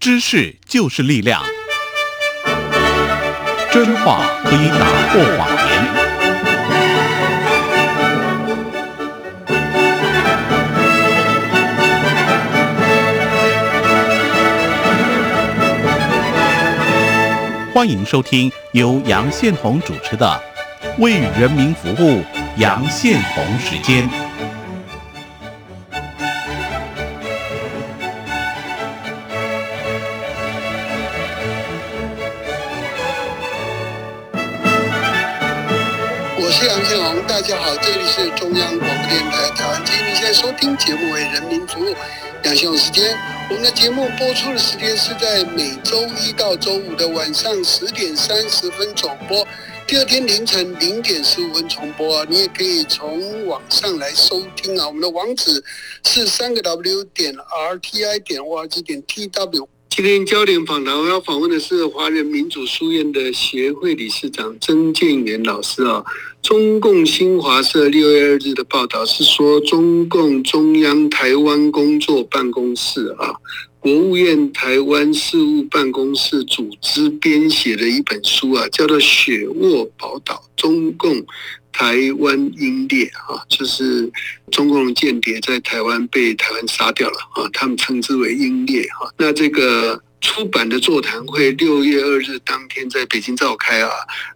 知识就是力量，真话可以打破谎言。欢迎收听由杨宪宏主持的《为人民服务》杨宪宏时间。杨宪宏时间。我们的节目播出的时间是在每周一到周五的晚上十点三十分首播，第二天凌晨零点十五分重播。你也可以从网上来收听啊，我们的网址是三个 W 点 R T I 点 O R G 点 T W。今天焦点访谈，我要访问的是华人民主书院的协会理事长曾建元老师啊。中共新华社六月二日的报道是说，中共中央台湾工作办公室啊，国务院台湾事务办公室组织编写的一本书啊，叫做《雪沃宝岛：中共台湾英烈》啊，就是中共间谍在台湾被台湾杀掉了啊，他们称之为英烈啊。那这个。出版的座谈会六月二日当天在北京召开啊，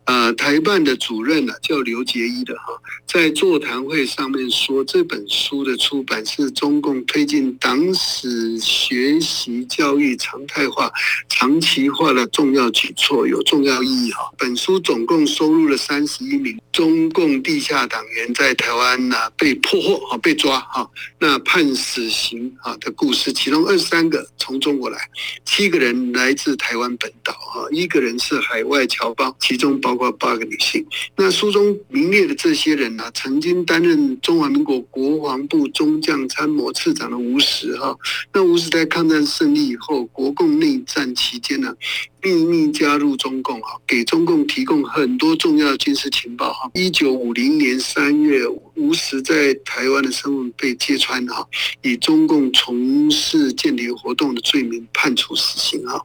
呃，台办的主任呢叫刘杰一的哈，在座谈会上面说，这本书的出版是中共推进党史学习教育常态化、长期化的重要举措，有重要意义哈。本书总共收录了三十一名中共地下党员在台湾呢被破获啊被抓哈，那判死刑啊的故事，其中二十三个从中国来，七。个人来自台湾本岛啊，一个人是海外侨胞，其中包括八个女性。那书中名列的这些人呢，曾经担任中华民国国防部中将参谋次长的吴石哈。那吴石在抗战胜利以后，国共内战期间呢。秘密加入中共哈，给中共提供很多重要军事情报哈。一九五零年三月，吴石在台湾的身份被揭穿哈，以中共从事间谍活动的罪名判处死刑哈。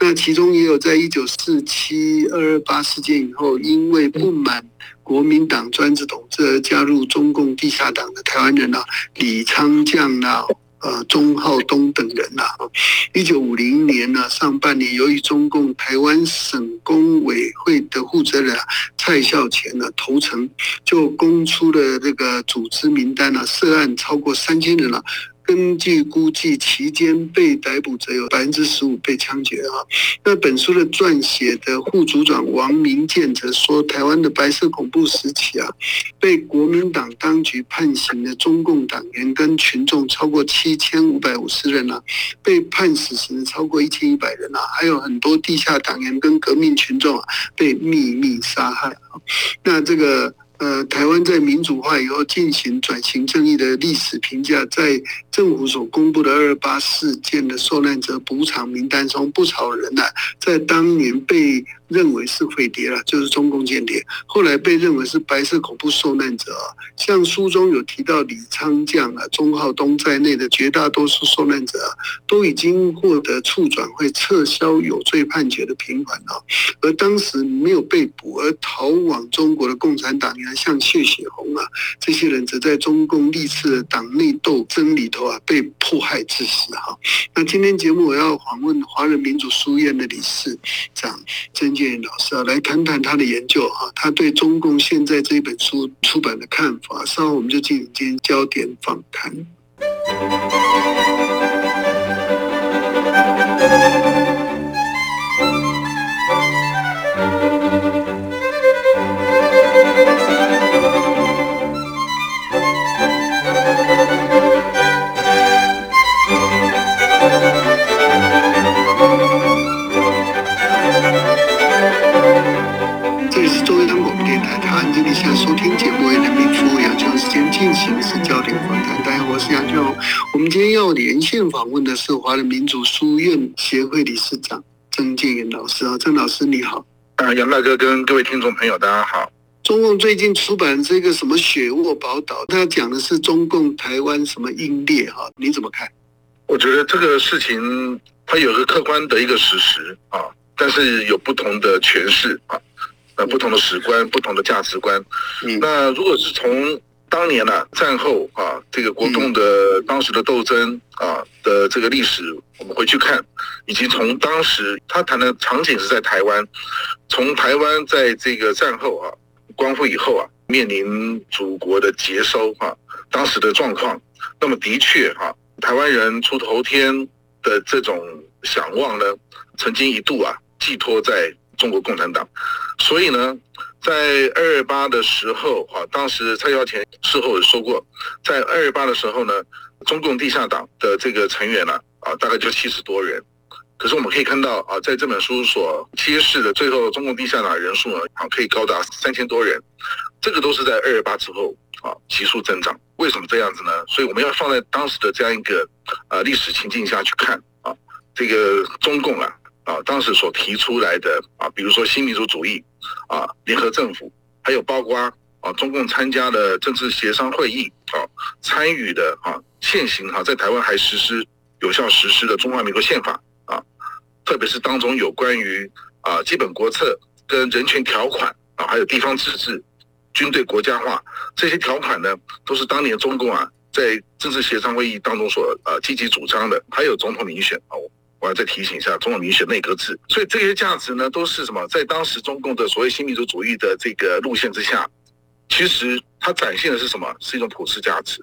那其中也有在一九四七二二八事件以后，因为不满国民党专制统治而加入中共地下党的台湾人啊，李昌将啊。呃，钟浩东等人呐，一九五零年呢上半年，由于中共台湾省工委会的负责人蔡孝乾呢投诚，就公出了这个组织名单呢，涉案超过三千人了。根据估计，期间被逮捕者有百分之十五被枪决啊。那本书的撰写的副组长王明建则说，台湾的白色恐怖时期啊，被国民党当局判刑的中共党员跟群众超过七千五百五十人啊，被判死刑超过一千一百人啊，还有很多地下党员跟革命群众啊被秘密杀害啊。那这个。呃，台湾在民主化以后进行转型正义的历史评价，在政府所公布的二二八事件的受难者补偿名单中，不少人呢，在当年被。认为是匪谍了，就是中共间谍。后来被认为是白色恐怖受难者，像书中有提到李昌将啊、钟浩东在内的绝大多数受难者啊，都已经获得处转会撤销有罪判决的平反了。而当时没有被捕而逃往中国的共产党员，像谢雪红啊，这些人则在中共历次的党内斗争里头啊，被迫害致死哈。那今天节目我要访问华人民主书院的理事长曾。建老师啊，来谈谈他的研究啊，他对中共现在这一本书出版的看法。稍后我们就进行今天焦点访谈。进行是焦点访谈。大家好，我是杨秋。我们今天要连线访问的是华人民主书院协会理事长曾建元老师啊，曾老师你好。啊，杨大哥跟各位听众朋友大家好。中共最近出版这个什么《雪沃宝岛》，他讲的是中共台湾什么英烈哈？你怎么看？我觉得这个事情它有个客观的一个事实啊，但是有不同的诠释啊，那不同的史观、不同的价值观。嗯那如果是从当年呢、战后啊，这个国共的当时的斗争啊的这个历史，我们回去看，以及从当时他谈的场景是在台湾，从台湾在这个战后啊光复以后啊，面临祖国的接收啊，当时的状况，那么的确啊、台湾人出头天的这种想望呢，曾经一度啊寄托在中国共产党，所以呢，在二二八的时候啊，当时蔡耀田事后也说过，在二二八的时候呢，中共地下党的这个成员呢啊，大概就七十多人。可是我们可以看到啊，在这本书所揭示的最后中共地下党人数呢，啊，可以高达三千多人，这个都是在二二八之后啊急速增长。为什么这样子呢？所以我们要放在当时的这样一个啊历史情境下去看啊，这个中共啊啊当时所提出来的啊，比如说新民主主义啊，联合政府，还有包括啊中共参加的政治协商会议啊，参与的啊现行哈、在台湾还实施有效实施的中华民国宪法啊，特别是当中有关于啊基本国策跟人权条款啊，还有地方自治、军队国家化这些条款呢，都是当年中共啊在政治协商会议当中所呃积极主张的，还有总统民选啊。我要再提醒一下，总统民选内阁制，所以这些价值呢，都是什么？在当时中共的所谓新民主主义的这个路线之下，其实它展现的是什么？是一种普世价值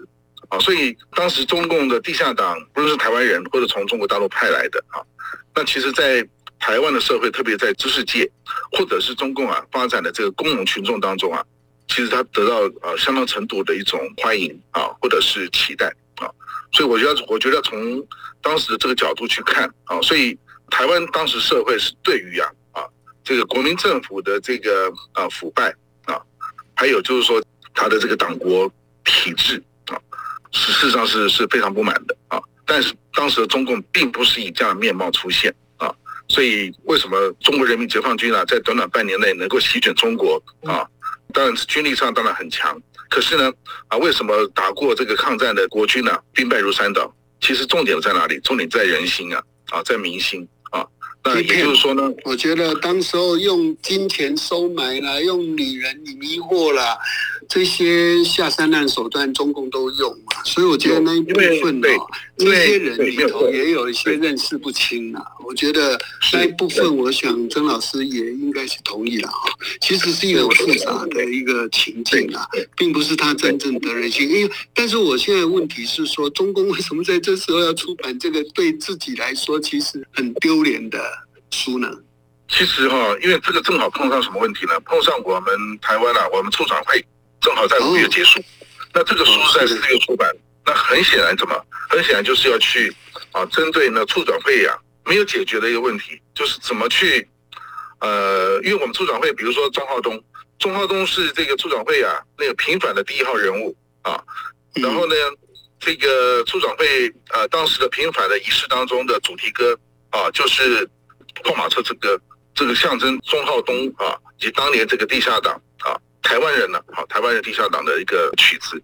啊。所以当时中共的地下党，不论是台湾人或者从中国大陆派来的啊，那其实，在台湾的社会，特别在知识界，或者是中共啊发展的这个工农群众当中啊，其实他得到呃相当程度的一种欢迎啊，或者是期待。所以我觉得，我觉得从当时的这个角度去看啊，所以台湾当时社会是对于啊啊这个国民政府的这个啊腐败啊，还有就是说他的这个党国体制啊，事实上是是非常不满的啊。但是当时的中共并不是以这样的面貌出现啊，所以为什么中国人民解放军啊，在短短半年内能够席卷中国啊？当然是军力上当然很强，可是呢啊，为什么打过这个抗战的国军呢、兵败如山倒？其实重点在哪里？重点在人心啊啊，在民心啊。那也就是说呢，我觉得当时候用金钱收买了，用女人迷惑啦，这些下三滥手段，中共都用嘛。所以我觉得那一部分呢哦，这些人里头也有一些认识不清啊。我觉得那一部分，我想曾老师也应该是同意了哈。其实是一个很复杂的一个情境啊，并不是他真正的人心。因为，但是我现在问题是说，中共为什么在这时候要出版这个对自己来说其实很丢脸的书呢？其实哈、因为这个正好碰上什么问题呢？碰上我们台湾啊，我们促转会正好在五月结束，那这个书是在四月出版，那很显然怎么？很显然就是要去啊，针对呢促转会呀、没有解决的一个问题，就是怎么去呃，因为我们促转会，比如说钟浩东，钟浩东是这个促转会啊那个平反的第一号人物啊，然后呢，这个促转会啊当时的平反的仪式当中的主题歌啊，就是破马车这个这个象征钟浩东啊以及当年这个地下党啊台湾人呢啊台湾人地下党的一个曲子。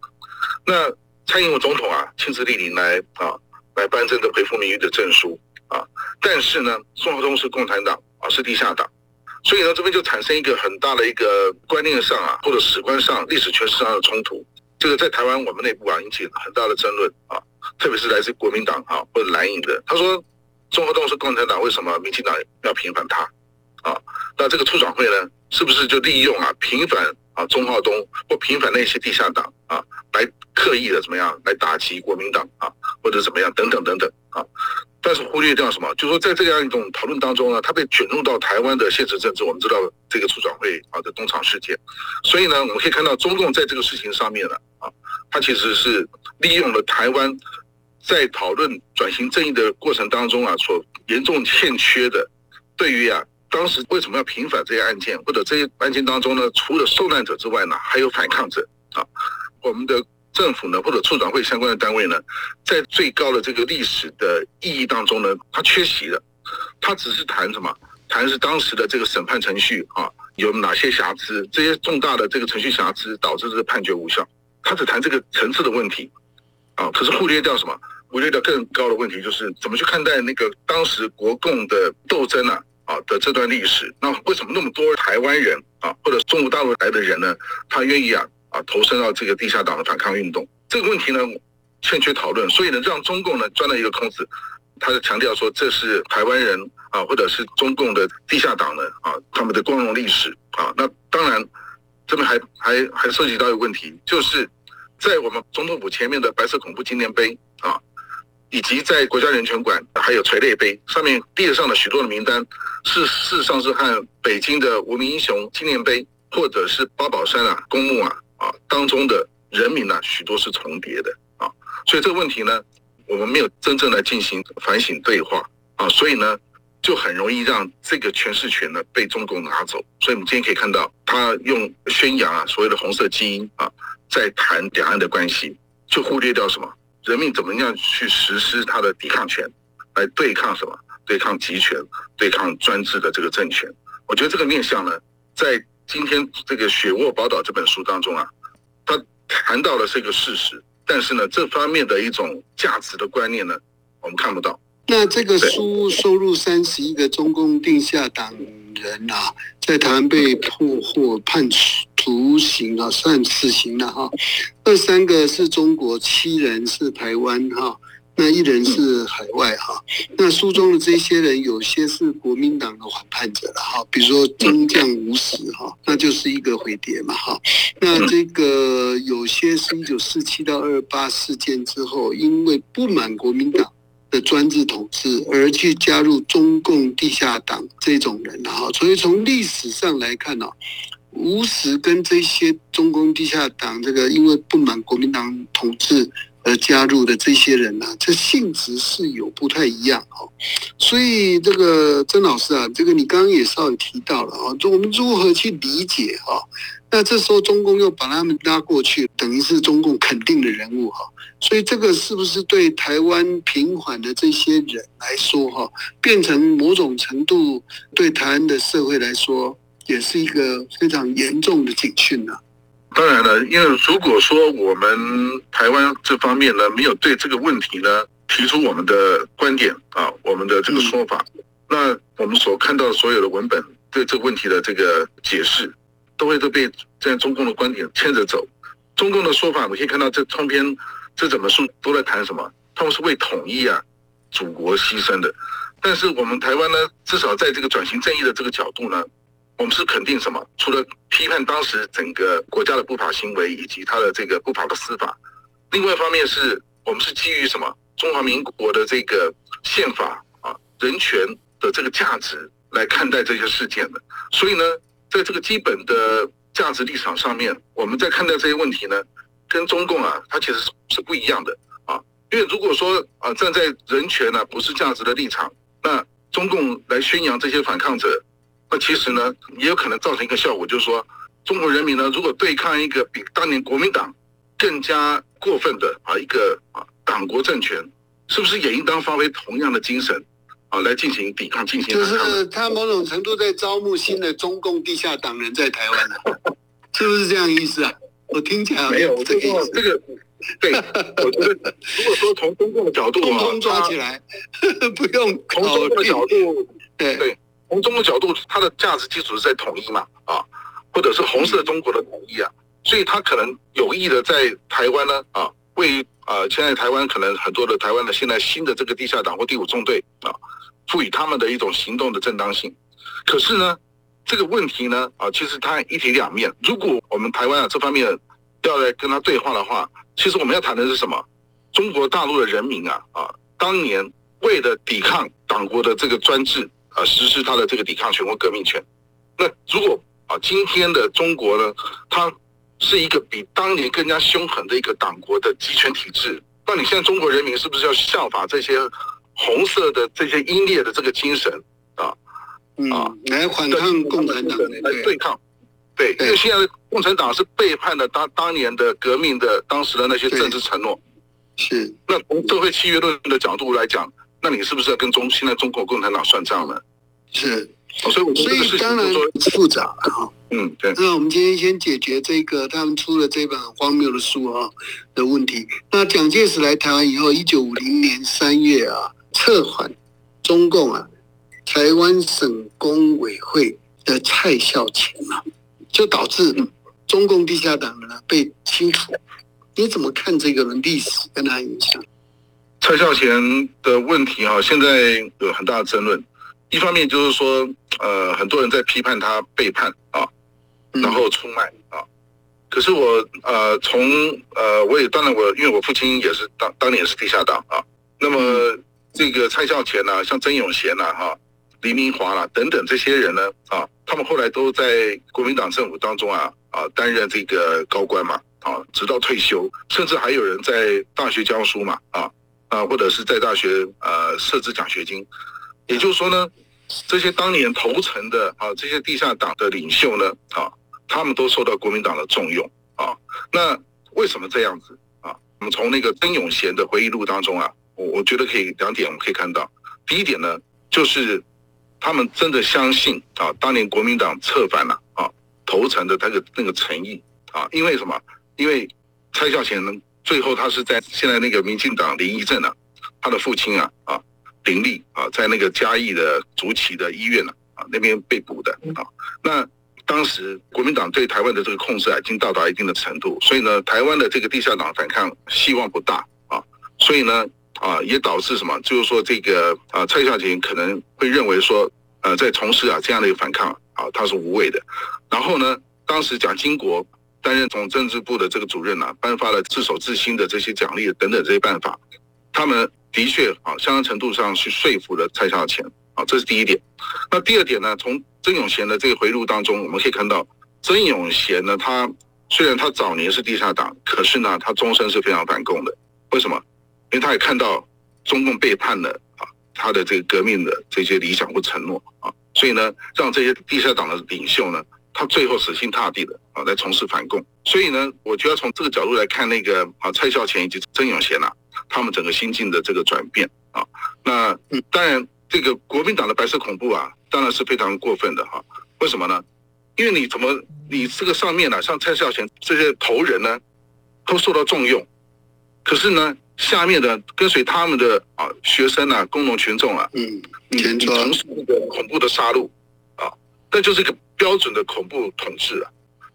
那蔡英文总统啊亲自莅临来啊来颁证的回复名誉的证书啊，但是呢，宋浩东是共产党啊是地下党。所以呢，这边就产生一个很大的一个观念上啊，或者史观上、历史诠释上的冲突。这个在台湾我们内部啊引起很大的争论啊，特别是来自国民党啊或者蓝营的，他说宋和东是共产党，为什么民进党要平反他？啊，那这个促转会呢，是不是就利用啊平反啊钟浩东或平反那些地下党啊，来刻意的怎么样来打击国民党啊，或者怎么样等等等等啊？但是忽略掉什么？就是说，在这样一种讨论当中呢，它被卷入到台湾的现实政治。我们知道这个促转会啊的东厂事件，所以呢，我们可以看到中共在这个事情上面呢啊，它其实是利用了台湾在讨论转型正义的过程当中啊所严重欠缺的，对于啊当时为什么要平反这些案件，或者这些案件当中呢，除了受难者之外呢，还有反抗者啊，我们的。政府呢，或者促转会相关的单位呢，在最高的这个历史的意义当中呢，它缺席了。它只是谈什么？谈是当时的这个审判程序啊，有哪些瑕疵？这些重大的这个程序瑕疵导致这个判决无效。他只谈这个层次的问题啊，可是忽略掉什么？忽略掉更高的问题，就是怎么去看待那个当时国共的斗争啊啊的这段历史？那为什么那么多台湾人啊，或者中国大陆来的人呢，他愿意啊啊投身到这个地下党的反抗运动？这个问题呢，欠缺讨论，所以呢，让中共呢钻了一个空子，他就强调说这是台湾人啊，或者是中共的地下党呢啊他们的光荣历史啊。那当然，这边还还还涉及到一个问题，就是在我们总统府前面的白色恐怖纪念碑。以及在国家人权馆还有垂泪碑上面列上了许多的名单，是事实上是和北京的无名英雄纪念碑或者是八宝山啊公墓啊啊当中的人民呢许多是重叠的啊，所以这个问题呢，我们没有真正的进行反省对话啊，所以呢就很容易让这个诠释权呢被中共拿走。所以我们今天可以看到，他用宣扬啊所谓的红色基因啊，在谈两岸的关系，就忽略掉什么？人民怎么样去实施他的抵抗权，来对抗什么？对抗集权、对抗专制的这个政权。我觉得这个面向呢，在今天这个《雪沃宝岛》这本书当中啊，他谈到了这个事实，但是呢，这方面的一种价值的观念呢，我们看不到。那这个书收录三十一个中共地下党人啊，在台湾被破获判处。徒刑啊，算死刑了哈。二三个是中国，七人是台湾哈。那一人是海外哈。那书中的这些人，有些是国民党的反叛者了哈。比如说中将吴石哈，那就是一个回谍嘛哈。那这个有些是一九四七到二八事件之后，因为不满国民党的专制统治而去加入中共地下党这种人哈。所以从历史上来看呢。吴石跟这些中共地下党，这个因为不满国民党统治而加入的这些人呢，这性质是有不太一样哦。所以这个曾老师啊，这个你刚刚也稍微提到了啊，我们如何去理解啊？那这时候中共又把他们拉过去，等于是中共肯定的人物哈。所以这个是不是对台湾平缓的这些人来说哈，变成某种程度对台湾的社会来说？也是一个非常严重的警讯呢。当然了，因为如果说我们台湾这方面呢，没有对这个问题呢提出我们的观点啊，我们的这个说法，那我们所看到所有的文本对这个问题的这个解释，都会都被在中共的观点牵着走。中共的说法，我可以看到这通篇这整本书都在谈什么？他们是为统一啊，祖国牺牲的。但是我们台湾呢，至少在这个转型正义的这个角度呢。我们是肯定什么？除了批判当时整个国家的不法行为以及他的这个不法的司法，另外一方面是我们是基于什么？中华民国的这个宪法啊，人权的这个价值来看待这些事件的。所以呢，在这个基本的价值立场上面，我们在看待这些问题呢，跟中共啊，它其实是是不一样的啊。因为如果说啊，站在人权呢不是价值的立场，那中共来宣扬这些反抗者。那其实呢，也有可能造成一个效果，就是说，中国人民呢，如果对抗一个比当年国民党更加过分的啊一个啊党国政权，是不是也应当发挥同样的精神啊来进行抵抗、进行就是他某种程度在招募新的中共地下党人在台湾呢，是不是这样意思啊？我听起来没有这个意思。这个对，我觉得如果说从中共的角度啊，抓起来，不用从中共的角度，对对。从中国角度，它的价值基础是在统一嘛，啊，或者是红色中国的统一啊，所以他可能有意的在台湾呢，啊，为啊现在台湾可能很多的台湾的现在新的这个地下党或第五纵队啊，赋予他们的一种行动的正当性。可是呢，这个问题呢，啊，其实它一体两面。如果我们台湾啊这方面要来跟他对话的话，其实我们要谈的是什么？中国大陆的人民啊，啊，当年为了抵抗党国的这个专制。啊，实施他的这个抵抗权或革命权。那如果啊，今天的中国呢，它是一个比当年更加凶狠的一个党国的集权体制，那你现在中国人民是不是要效法这些红色的这些英烈的这个精神啊？啊，来反抗共产党，来对抗？对，因为现在共产党是背叛了当当年的革命的当时的那些政治承诺。是。那从社会契约论的角度来讲。那你是不是要跟中现在中国共产党算账呢？是，所以我所以当然复杂哈。嗯，对，那我们今天先解决这个他们出了这本荒谬的书啊的问题。那蒋介石来台湾以后，一九五零年三月啊，撤换中共啊台湾省工委会的蔡孝乾啊，就导致中共地下党呢被清除。你怎么看这个历史跟他影响？蔡孝乾的问题啊，现在有很大的争论。一方面就是说，呃，很多人在批判他背叛啊。然后出卖啊，可是我呃从呃我也当然我因为我父亲也是当当年是地下党啊，那么这个蔡孝乾呐，像曾永贤呐哈，黎明华啦等等这些人呢啊，他们后来都在国民党政府当中啊啊担任这个高官嘛啊，直到退休，甚至还有人在大学教书嘛啊啊或者是在大学呃设置奖学金，也就是说呢，这些当年投诚的啊这些地下党的领袖呢啊。他们都受到国民党的重用啊，那为什么这样子啊？我们从那个曾永贤的回忆录当中啊，我我觉得可以两点我们可以看到。第一点呢，就是他们真的相信啊，当年国民党策反了啊，投诚的那个那个诚意啊，因为什么？因为蔡孝乾呢，最后他是在现在那个民进党临沂镇啊，他的父亲啊啊林立啊，在那个嘉义的竹崎的医院呢啊那边被捕的啊，那。当时国民党对台湾的这个控制啊，已经到达一定的程度，所以呢，台湾的这个地下党反抗希望不大啊，所以呢，啊，也导致什么？就是说这个啊，蔡孝琴可能会认为说，呃，在从事啊这样的一个反抗啊，他是无谓的。然后呢，当时蒋经国担任总政治部的这个主任呢，颁发了自首自新的这些奖励等等这些办法，他们的确啊，相当程度上去说服了蔡孝乾啊，这是第一点。那第二点呢，从曾永贤的这个回路当中，我们可以看到，曾永贤呢，他虽然他早年是地下党，可是呢，他终身是非常反共的。为什么？因为他也看到中共背叛了啊，他的这个革命的这些理想或承诺啊，所以呢，让这些地下党的领袖呢，他最后死心塌地的啊，来从事反共。所以呢，我就要从这个角度来看那个啊，蔡孝乾以及曾永贤呐，他们整个心境的这个转变啊。那当然，这个国民党的白色恐怖啊。当然是非常过分的哈，为什么呢？因为你怎么你这个上面呢，像蔡孝乾这些头人呢，都受到重用，可是呢，下面的跟随他们的啊学生啊、工农群众啊，嗯，你你从事那个恐怖的杀戮啊，那就是一个标准的恐怖统治啊。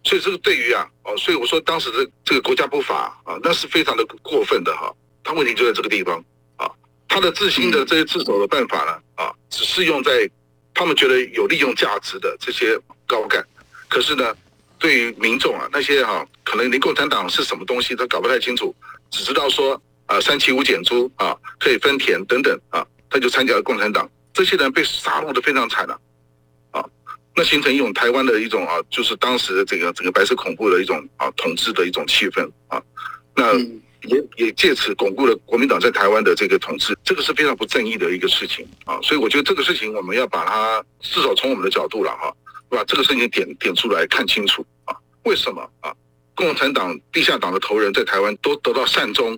所以这个对于啊，哦，所以我说当时的这个国家不法啊，那是非常的过分的哈。他问题就在这个地方啊，他的自新的这些自首的办法呢，啊，只适用在。他们觉得有利用价值的这些高干，可是呢，对于民众啊，那些哈可能连共产党是什么东西都搞不太清楚，只知道说啊三七五减租啊可以分田等等啊，他就参加了共产党。这些人被杀戮的非常惨了，啊，那形成一种台湾的一种啊，就是当时的这个整个白色恐怖的一种啊统治的一种气氛啊，那。也也借此巩固了国民党在台湾的这个统治，这个是非常不正义的一个事情啊！所以我觉得这个事情我们要把它至少从我们的角度了哈，把这个事情点点出来看清楚啊！为什么啊？共产党地下党的头人在台湾都得到善终，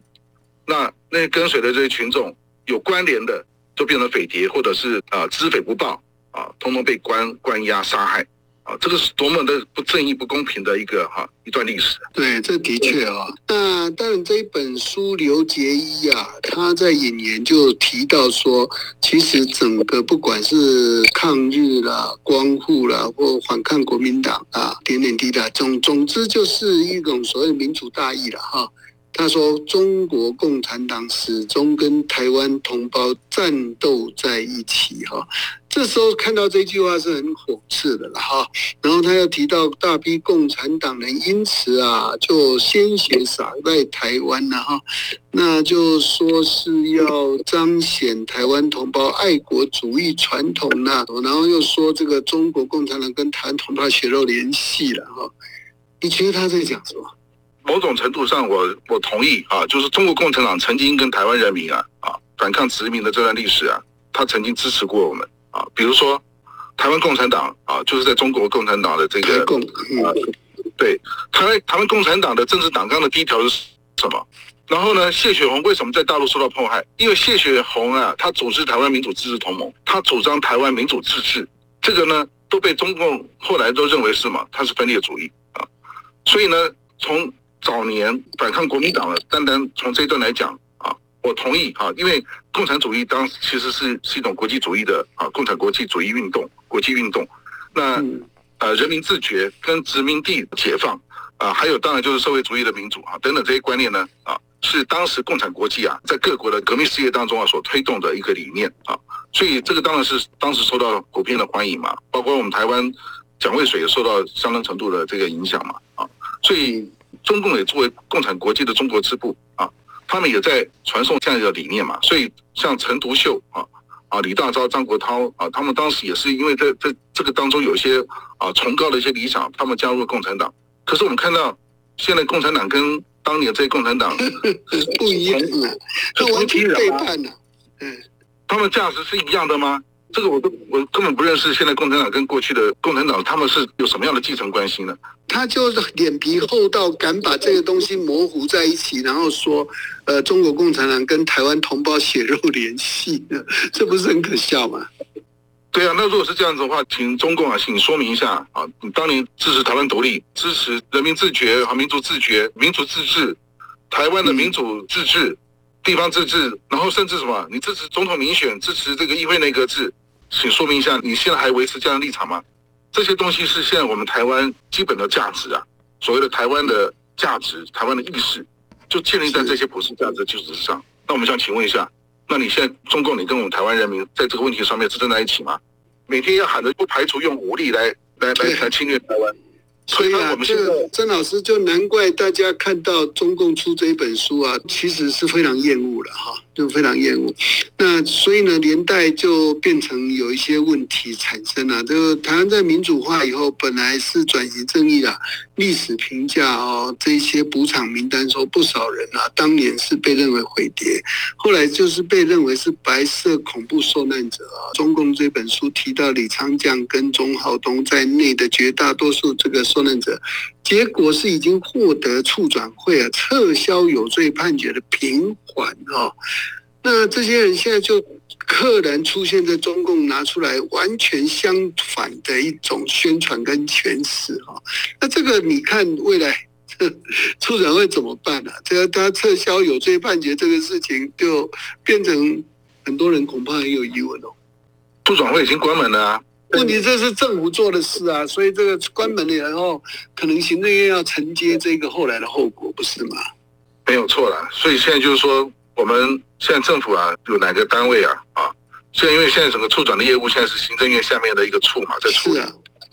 那那些跟随的这些群众有关联的都变成匪谍，或者是啊知匪不报啊，通通被关关押杀害。啊，这个是多么的不正义、不公平的一个哈一段历史。对，这的确啊。那当然，这一本书刘杰一啊，他在引言就提到说，其实整个不管是抗日啦、光复啦，或反抗国民党啊，点点滴滴，总总之就是一种所谓民主大义了哈。他说：“中国共产党始终跟台湾同胞战斗在一起。”哈，这时候看到这句话是很讽刺的了哈。然后他又提到大批共产党人因此啊，就鲜血洒在台湾了哈。那就说是要彰显台湾同胞爱国主义传统呐。然后又说这个中国共产党跟台湾同胞血肉联系了哈。你觉得他在讲什么？某种程度上，我我同意啊，就是中国共产党曾经跟台湾人民啊啊反抗殖民的这段历史啊，他曾经支持过我们啊。比如说，台湾共产党啊，就是在中国共产党的这个啊，对台湾台湾共产党的政治党纲的第一条是什么？然后呢，谢雪红为什么在大陆受到迫害？因为谢雪红啊，他组织台湾民主自治同盟，他主张台湾民主自治，这个呢都被中共后来都认为是嘛，他是分裂主义啊。所以呢，从早年反抗国民党的，单单从这一段来讲啊，我同意啊，因为共产主义当时其实是是一种国际主义的啊，共产国际主义运动，国际运动。那呃，人民自觉跟殖民地解放啊，还有当然就是社会主义的民主啊等等这些观念呢啊，是当时共产国际啊在各国的革命事业当中啊所推动的一个理念啊。所以这个当然是当时受到普遍的欢迎嘛，包括我们台湾蒋渭水也受到相当程度的这个影响嘛啊。所以中共也作为共产国际的中国支部啊，他们也在传送这样一个理念嘛。所以像陈独秀啊。啊，李大钊、张国焘啊，他们当时也是因为在在这个当中有一些啊崇高的一些理想，他们加入了共产党。可是我们看到，现在共产党跟当年这些共产党 不一样啊，是完全背叛的。嗯，他们价值是一样的吗？这个我都我根本不认识。现在共产党跟过去的共产党，他们是有什么样的继承关系呢？他就是脸皮厚到敢把这个东西模糊在一起，然后说，呃，中国共产党跟台湾同胞血肉联系，这不是很可笑吗？对啊，那如果是这样子的话，请中共啊，请说明一下啊，你当年支持台湾独立，支持人民自觉和民族自觉、民主自治，台湾的民主自治、地方自治，然后甚至什么，你支持总统民选，支持这个议会内阁制，请说明一下，你现在还维持这样的立场吗？这些东西是现在我们台湾基本的价值啊，所谓的台湾的价值、台湾的意识，就建立在这些普世价值基础之上。那我们想请问一下，那你现在中共，你跟我们台湾人民在这个问题上面是站在一起吗？每天要喊着不排除用武力来来来来侵略台湾。所以啊，这个曾老师就难怪大家看到中共出这一本书啊，其实是非常厌恶了哈，就非常厌恶。那所以呢，连带就变成有一些问题产生了。这个台湾在民主化以后，本来是转型正义啊，历史评价哦，这些补偿名单说不少人啊，当年是被认为毁谍，后来就是被认为是白色恐怖受难者啊。中共这本书提到李昌将跟钟浩东在内的绝大多数这个。受难者，结果是已经获得处转会啊，撤销有罪判决的平缓啊。那这些人现在就赫然出现在中共拿出来完全相反的一种宣传跟诠释哈。那这个你看未来处转会怎么办呢？这个他撤销有罪判决这个事情，就变成很多人恐怕很有疑问哦。处转会已经关门了啊。问题这是政府做的事啊，所以这个关门了以后，可能行政院要承接这个后来的后果，不是吗？没有错了，所以现在就是说，我们现在政府啊，有哪个单位啊啊？现在因为现在整个处长的业务现在是行政院下面的一个处嘛，在处理。啊，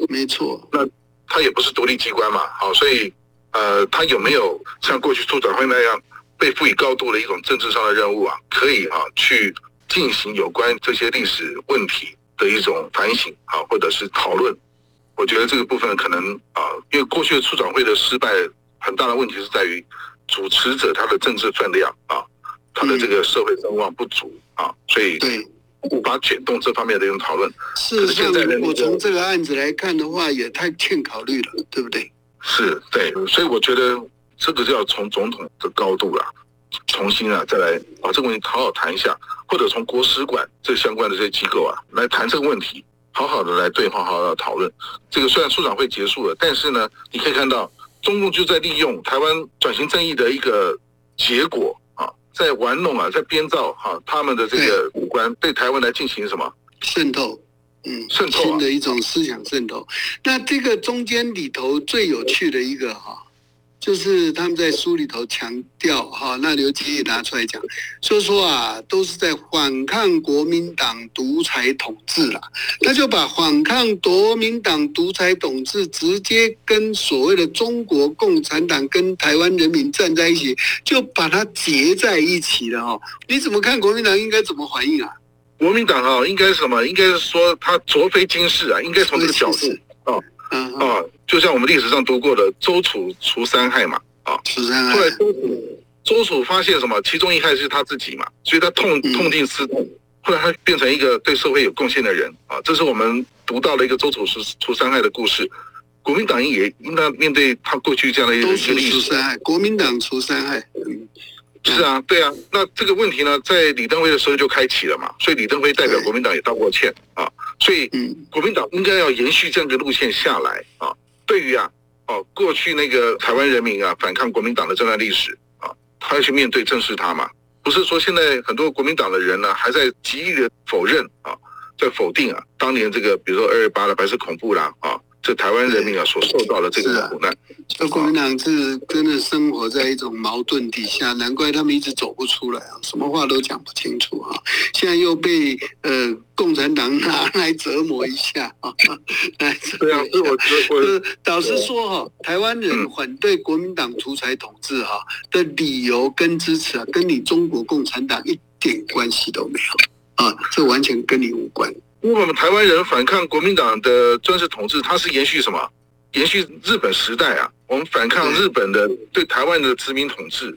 没错。那他也不是独立机关嘛，好，所以呃，他有没有像过去处长会那样被赋予高度的一种政治上的任务啊？可以啊，去进行有关这些历史问题。的一种反省啊，或者是讨论，我觉得这个部分可能啊，因为过去的处长会的失败，很大的问题是在于主持者他的政治分量啊，他的这个社会声望不足啊，所以对无法卷动这方面的一种讨论。是现在我从这个案子来看的话，也太欠考虑了，对不对？是对，所以我觉得这个就要从总统的高度了。重新啊，再来把这个问题好好谈一下，或者从国史馆这相关的这些机构啊来谈这个问题，好好的来对话，好好的讨论。这个虽然书展会结束了，但是呢，你可以看到中共就在利用台湾转型正义的一个结果啊，在玩弄啊，在编造哈他们的这个五官对台湾来进行什么渗透，嗯，渗透新的一种思想渗透。那这个中间里头最有趣的一个哈。就是他们在书里头强调哈，那刘基也拿出来讲，就说啊，都是在反抗国民党独裁统治了，他就把反抗国民党独裁统治直接跟所谓的中国共产党跟台湾人民站在一起，就把它结在一起了哈。你怎么看国民党应该怎么反应啊？国民党哈，应该是什么？应该是说他卓非今世啊，应该从这个角度哦。啊，就像我们历史上读过的周楚除三害嘛，啊，除三害。后来周楚周楚发现什么？其中一害是他自己嘛，所以他痛痛定思痛，后来他变成一个对社会有贡献的人啊。这是我们读到了一个周楚除除三害的故事。国民党也应当面对他过去这样的一个历史。除三害，国民党除三害。嗯，是啊，对啊，那这个问题呢，在李登辉的时候就开启了嘛，所以李登辉代表国民党也道过歉啊，所以国民党应该要延续这样的路线下来啊。对于啊，哦，过去那个台湾人民啊反抗国民党的这段历史啊，他要去面对正视他嘛，不是说现在很多国民党的人呢还在极力的否认啊，在否定啊，当年这个比如说二二八的白色恐怖啦啊。这台湾人民啊所受到的这个苦难，这国民党是真的生活在一种矛盾底下，难怪他们一直走不出来啊，什么话都讲不清楚啊。现在又被呃共产党拿来折磨一下啊，来对啊，我我老实说哈，台湾人反对国民党独裁统治哈的理由跟支持啊，跟你中国共产党一点关系都没有啊，这完全跟你无关。我们台湾人反抗国民党的专制统治，它是延续什么？延续日本时代啊！我们反抗日本的对台湾的殖民统治，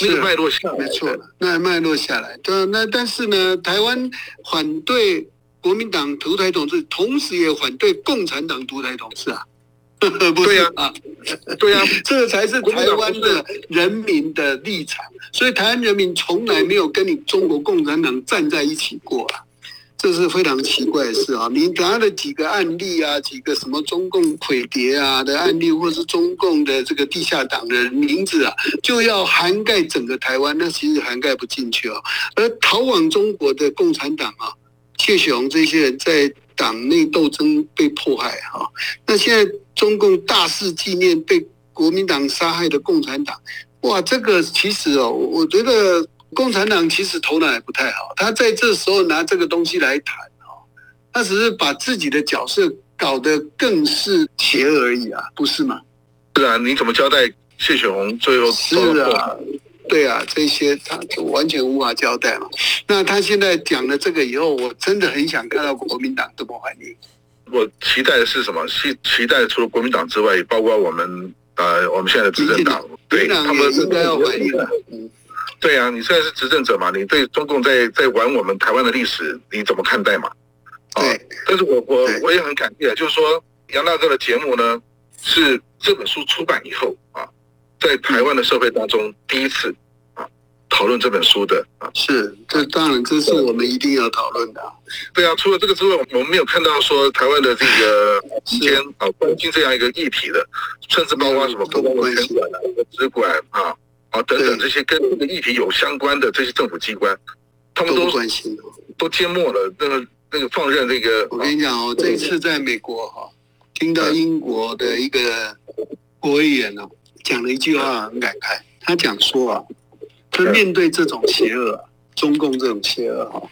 那个脉络下来，没错，那脉络下来。对，那但是呢，台湾反对国民党独裁统治，同时也反对共产党独裁统治啊！对呀，啊，对呀，这个才是台湾的人民的立场。所以台湾人民从来没有跟你中国共产党站在一起过啊！这是非常奇怪的事啊！你拿了几个案例啊，几个什么中共匪谍啊的案例，或是中共的这个地下党的名字啊，就要涵盖整个台湾，那其实涵盖不进去啊。而逃往中国的共产党啊，谢雪红这些人在党内斗争被迫害哈，那现在中共大肆纪念被国民党杀害的共产党，哇，这个其实哦，我觉得。共产党其实头脑也不太好，他在这时候拿这个东西来谈哦，他只是把自己的角色搞得更是邪恶而已啊，不是吗？是啊，你怎么交代谢雪红最后？是啊，对啊，这些他就完全无法交代嘛。那他现在讲了这个以后，我真的很想看到国民党怎么反应。我期待的是什么？期期待除了国民党之外，也包括我们呃，我们现在的执政党，对他们应该要反应的。对啊，你现在是执政者嘛？你对中共在在玩我们台湾的历史，你怎么看待嘛？啊，但是我我我也很感谢，就是说杨大哥的节目呢，是这本书出版以后啊，在台湾的社会当中第一次啊讨论这本书的啊。是，这当然这是我们一定要讨论的。对啊，除了这个之外，我们没有看到说台湾的这个之间啊关心这样一个议题的，甚至包括什么公共关系管啊、资管啊。啊，等等，这些跟这个议题有相关的这些政府机关，他们都关心，都缄默了。那个那个放任那个，我跟你讲哦，这一次在美国哈，听到英国的一个国会议员呢讲了一句话很感慨，他讲说啊，他面对这种邪恶，中共这种邪恶哈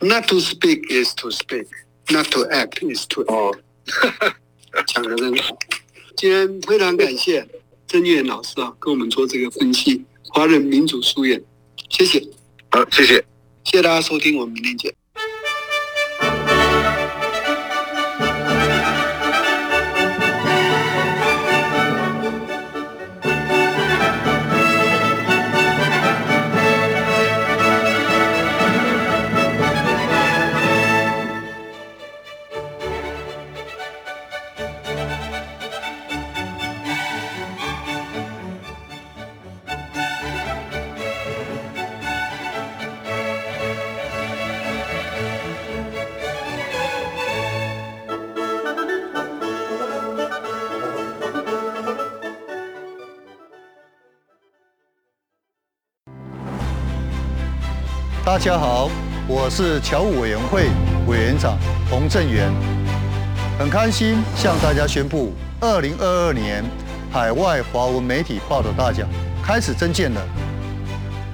，not to speak is to speak，not to act is to 哦，讲的真好。今天非常感谢。郑燕老师啊，跟我们做这个分析，华人民主书院，谢谢。好，谢谢，谢谢大家收听，我们明天见。大家好，我是侨务委员会委员长洪正元，很开心向大家宣布，二零二二年海外华文媒体报道大奖开始增建了。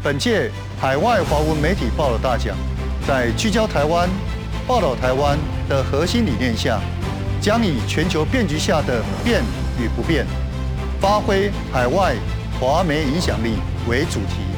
本届海外华文媒体报道大奖，在聚焦台湾、报道台湾的核心理念下，将以全球变局下的变与不变，发挥海外华媒影响力为主题。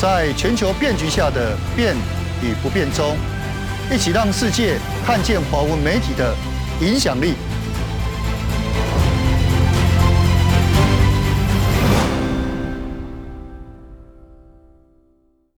在全球变局下的变与不变中，一起让世界看见华文媒体的影响力。